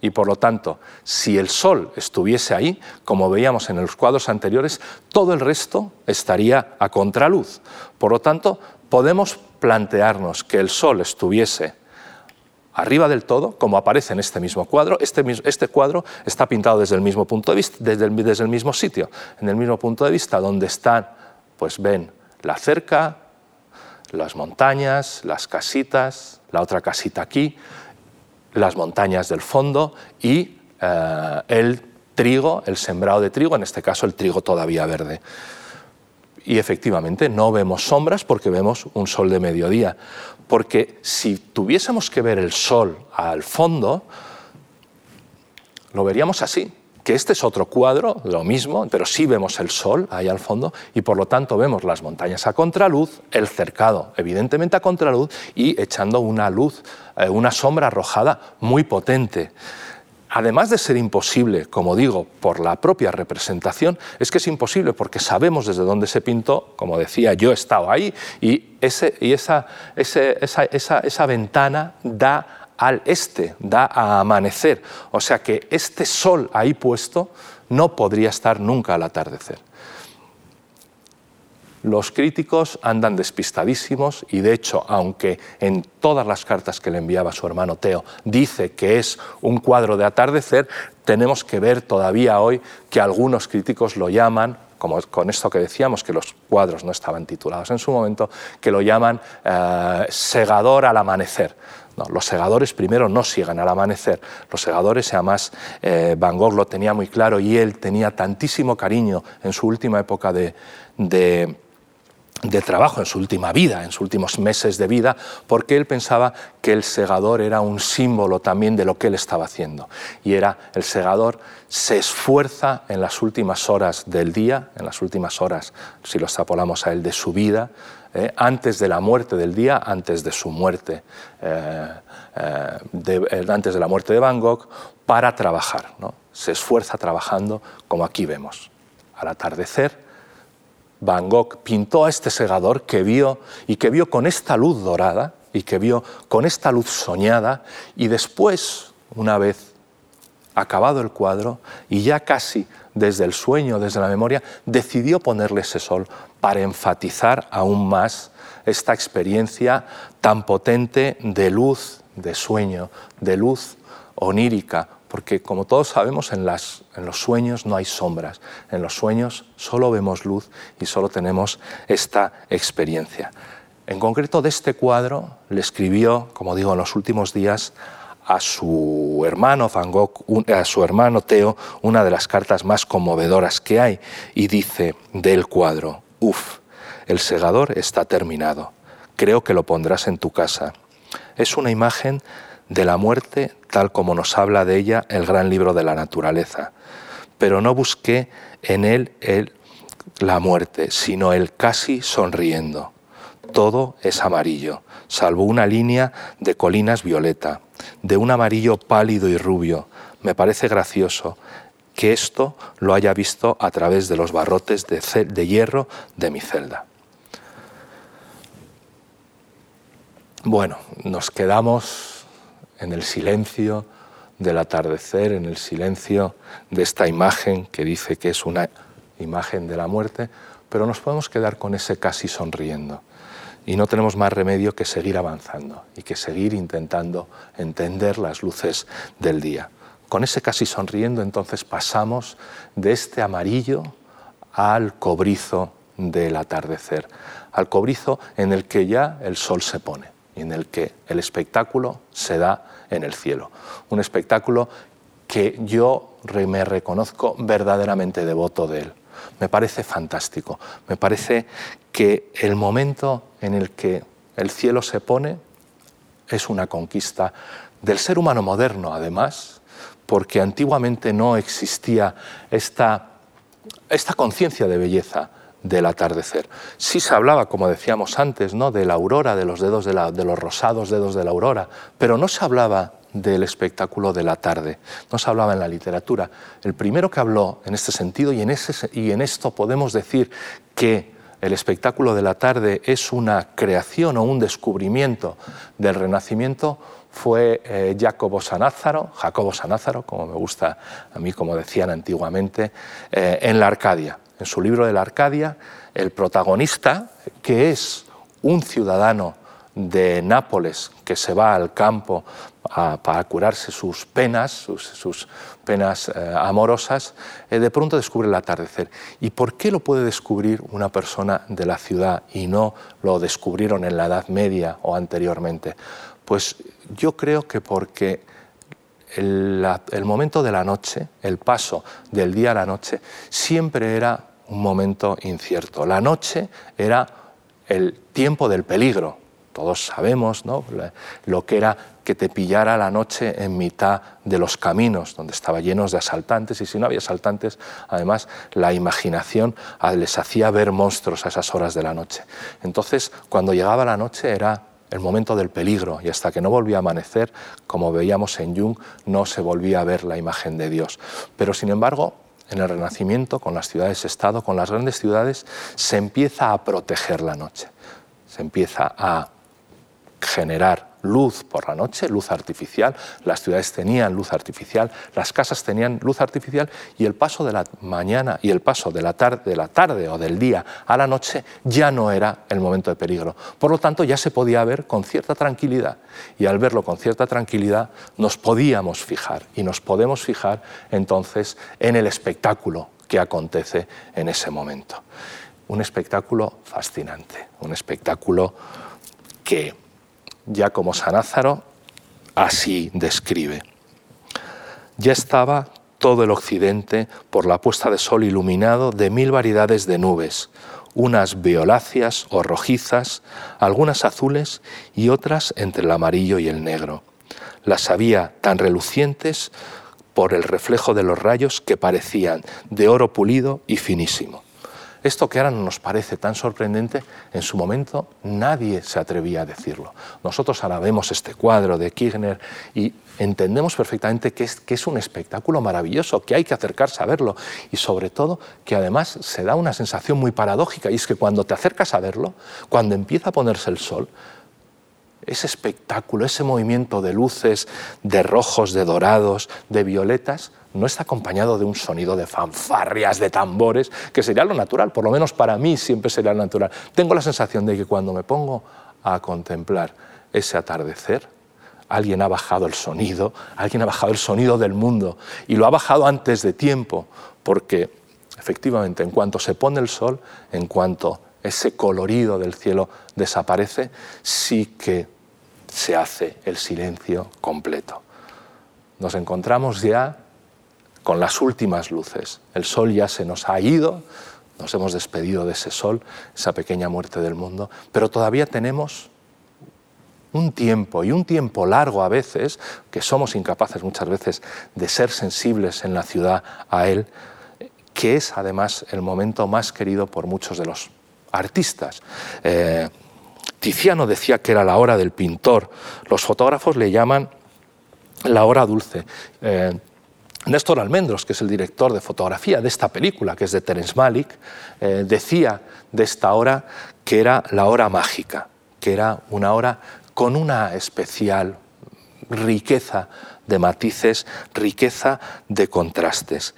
y por lo tanto, si el Sol estuviese ahí, como veíamos en los cuadros anteriores, todo el resto estaría a contraluz. Por lo tanto, podemos plantearnos que el Sol estuviese arriba del todo, como aparece en este mismo cuadro. Este, este cuadro está pintado desde el mismo punto de vista, desde el, desde el mismo sitio, en el mismo punto de vista, donde están, pues ven la cerca, las montañas, las casitas, la otra casita aquí, las montañas del fondo y eh, el trigo, el sembrado de trigo, en este caso el trigo todavía verde. Y efectivamente no vemos sombras porque vemos un sol de mediodía. Porque si tuviésemos que ver el sol al fondo, lo veríamos así que este es otro cuadro, lo mismo, pero sí vemos el sol ahí al fondo y por lo tanto vemos las montañas a contraluz, el cercado evidentemente a contraluz y echando una luz, eh, una sombra arrojada muy potente. Además de ser imposible, como digo, por la propia representación, es que es imposible porque sabemos desde dónde se pintó, como decía, yo he estado ahí y, ese, y esa, esa, esa ventana da al este, da a amanecer. O sea que este sol ahí puesto no podría estar nunca al atardecer. Los críticos andan despistadísimos y de hecho, aunque en todas las cartas que le enviaba su hermano Teo dice que es un cuadro de atardecer, tenemos que ver todavía hoy que algunos críticos lo llaman, como con esto que decíamos, que los cuadros no estaban titulados en su momento, que lo llaman eh, segador al amanecer los segadores primero no siguen al amanecer. Los segadores, además, eh, Van Gogh lo tenía muy claro y él tenía tantísimo cariño en su última época de, trabajo, en su última vida, en sus últimos meses de vida, porque él pensaba que el segador era un símbolo también de lo que él estaba haciendo. Y era el segador se esfuerza en las últimas horas del día, en las últimas horas, si lo extrapolamos a él, de su vida, eh, antes de la muerte del día, antes de su muerte, eh, eh, antes de la muerte de Van Gogh, para trabajar. Se esfuerza trabajando como aquí vemos. Al atardecer, Van Gogh pintó a este segador que vio y que vio con esta luz dorada y que vio con esta luz soñada y después, una vez acabado el cuadro y ya casi desde el sueño, desde la memoria, decidió ponerle ese sol para enfatizar aún más esta experiencia tan potente de luz, de sueño, de luz onírica, porque como todos sabemos en, los sueños no hay sombras, en los sueños solo vemos luz y solo tenemos esta experiencia. En concreto de este cuadro le escribió, como digo, en los últimos días a su hermano Van Gogh, a su hermano Teo, una de las cartas más conmovedoras que hay, y dice del cuadro, Uf, el segador está terminado, creo que lo pondrás en tu casa. Es una imagen de la muerte tal como nos habla de ella el gran libro de la naturaleza, pero no busqué en él la muerte, sino el casi sonriendo. todo es amarillo, salvo una línea de colinas violeta, de un amarillo pálido y rubio. Me parece gracioso que esto lo haya visto a través de los barrotes de, hierro de mi celda. Bueno, nos quedamos en el silencio del atardecer, en el silencio de esta imagen que dice que es una imagen de la muerte, pero nos podemos quedar con ese casi sonriendo. Y no tenemos más remedio que seguir avanzando y que seguir intentando entender las luces del día. Con ese casi sonriendo entonces pasamos de este amarillo al cobrizo del atardecer, al cobrizo en el que ya el sol se pone y en el que el espectáculo se da en el cielo. Un espectáculo que yo me reconozco verdaderamente devoto de él. Me parece fantástico, me parece que el momento en el que el cielo se pone es una conquista del ser humano moderno, además, porque antiguamente no existía esta, esta conciencia de belleza del atardecer. Sí se hablaba, como decíamos antes, ¿no? de la aurora, de los dedos de, de los rosados dedos de la aurora, pero no se hablaba del espectáculo de la tarde. No se hablaba en la literatura. El primero que habló en este sentido, y en esto podemos decir que el espectáculo de la tarde es una creación o un descubrimiento del Renacimiento, fue eh, Jacobo Sanázaro, Jacobo Sanázaro, como me gusta a mí, como decían antiguamente, eh, en la Arcadia. En su libro de la Arcadia, el protagonista, que es un ciudadano de Nápoles que se va al campo para curarse sus penas, sus, penas eh, amorosas, de pronto descubre el atardecer. ¿Y por qué lo puede descubrir una persona de la ciudad y no lo descubrieron en la Edad Media o anteriormente? Pues yo creo que porque el, momento de la noche, el paso del día a la noche, siempre era un momento incierto. La noche era el tiempo del peligro. Todos sabemos lo que era que te pillara la noche en mitad de los caminos, donde estaba llenos de asaltantes, y si no había asaltantes, además la imaginación les hacía ver monstruos a esas horas de la noche. Entonces, cuando llegaba la noche era el momento del peligro y hasta que no volvía a amanecer, como veíamos en Jung, no se volvía a ver la imagen de Dios. Pero sin embargo, en el Renacimiento, con las ciudades-estado, con las grandes ciudades, se empieza a proteger la noche, se empieza a generar luz por la noche, luz artificial, las ciudades tenían luz artificial, las casas tenían luz artificial y el paso de la mañana y el paso de la tarde, de la tarde o del día a la noche ya no era el momento de peligro. Por lo tanto, ya se podía ver con cierta tranquilidad y al verlo con cierta tranquilidad nos podíamos fijar y nos podemos fijar entonces en el espectáculo que acontece en ese momento. Un espectáculo fascinante, un espectáculo que ya como Sanázaro así describe. Ya estaba todo el occidente por la puesta de sol iluminado de mil variedades de nubes, unas violáceas o rojizas, algunas azules y otras entre el amarillo y el negro. Las había tan relucientes por el reflejo de los rayos que parecían de oro pulido y finísimo. Esto que ahora nos parece tan sorprendente, en su momento nadie se atrevía a decirlo. Nosotros ahora vemos este cuadro de Kirchner y entendemos perfectamente que es, que es un espectáculo maravilloso, que hay que acercarse a verlo y sobre todo que además se da una sensación muy paradójica y es que cuando te acercas a verlo, cuando empieza a ponerse el sol, ese espectáculo, ese movimiento de luces, de rojos, de dorados, de violetas, no está acompañado de un sonido de fanfarrias, de tambores, que sería lo natural, por lo menos para mí siempre sería lo natural. Tengo la sensación de que cuando me pongo a contemplar ese atardecer, alguien ha bajado el sonido, alguien ha bajado el sonido del mundo y lo ha bajado antes de tiempo, porque efectivamente en cuanto se pone el sol, en cuanto ese colorido del cielo desaparece, sí que se hace el silencio completo. Nos encontramos ya con las últimas luces. El sol ya se nos ha ido, nos hemos despedido de ese sol, esa pequeña muerte del mundo, pero todavía tenemos un tiempo y un tiempo largo a veces, que somos incapaces muchas veces de ser sensibles en la ciudad a él, que es además el momento más querido por muchos de los artistas. Eh, Tiziano decía que era la hora del pintor, los fotógrafos le llaman la hora dulce. Eh, Néstor Almendros, que es el director de fotografía de esta película, que es de Terence Malick, eh, decía de esta hora que era la hora mágica, que era una hora con una especial riqueza de matices, riqueza de contrastes.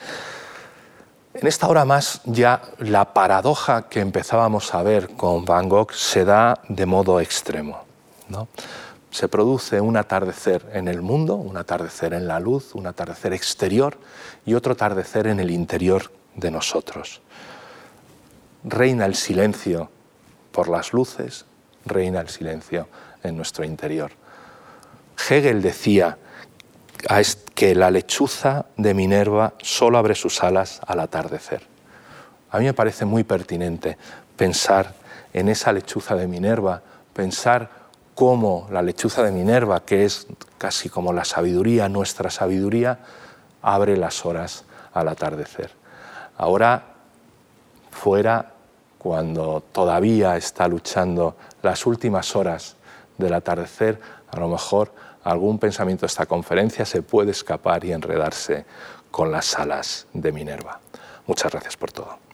En esta hora más ya la paradoja que empezábamos a ver con Van Gogh se da de modo extremo. ¿no? Se produce un atardecer en el mundo, un atardecer en la luz, un atardecer exterior y otro atardecer en el interior de nosotros. Reina el silencio por las luces, reina el silencio en nuestro interior. Hegel decía que la lechuza de Minerva solo abre sus alas al atardecer. A mí me parece muy pertinente pensar en esa lechuza de Minerva, pensar cómo la lechuza de Minerva, que es casi como la sabiduría, nuestra sabiduría, abre las horas al atardecer. Ahora, fuera, cuando todavía está luchando las últimas horas del atardecer, a lo mejor algún pensamiento de esta conferencia se puede escapar y enredarse con las alas de Minerva. Muchas gracias por todo.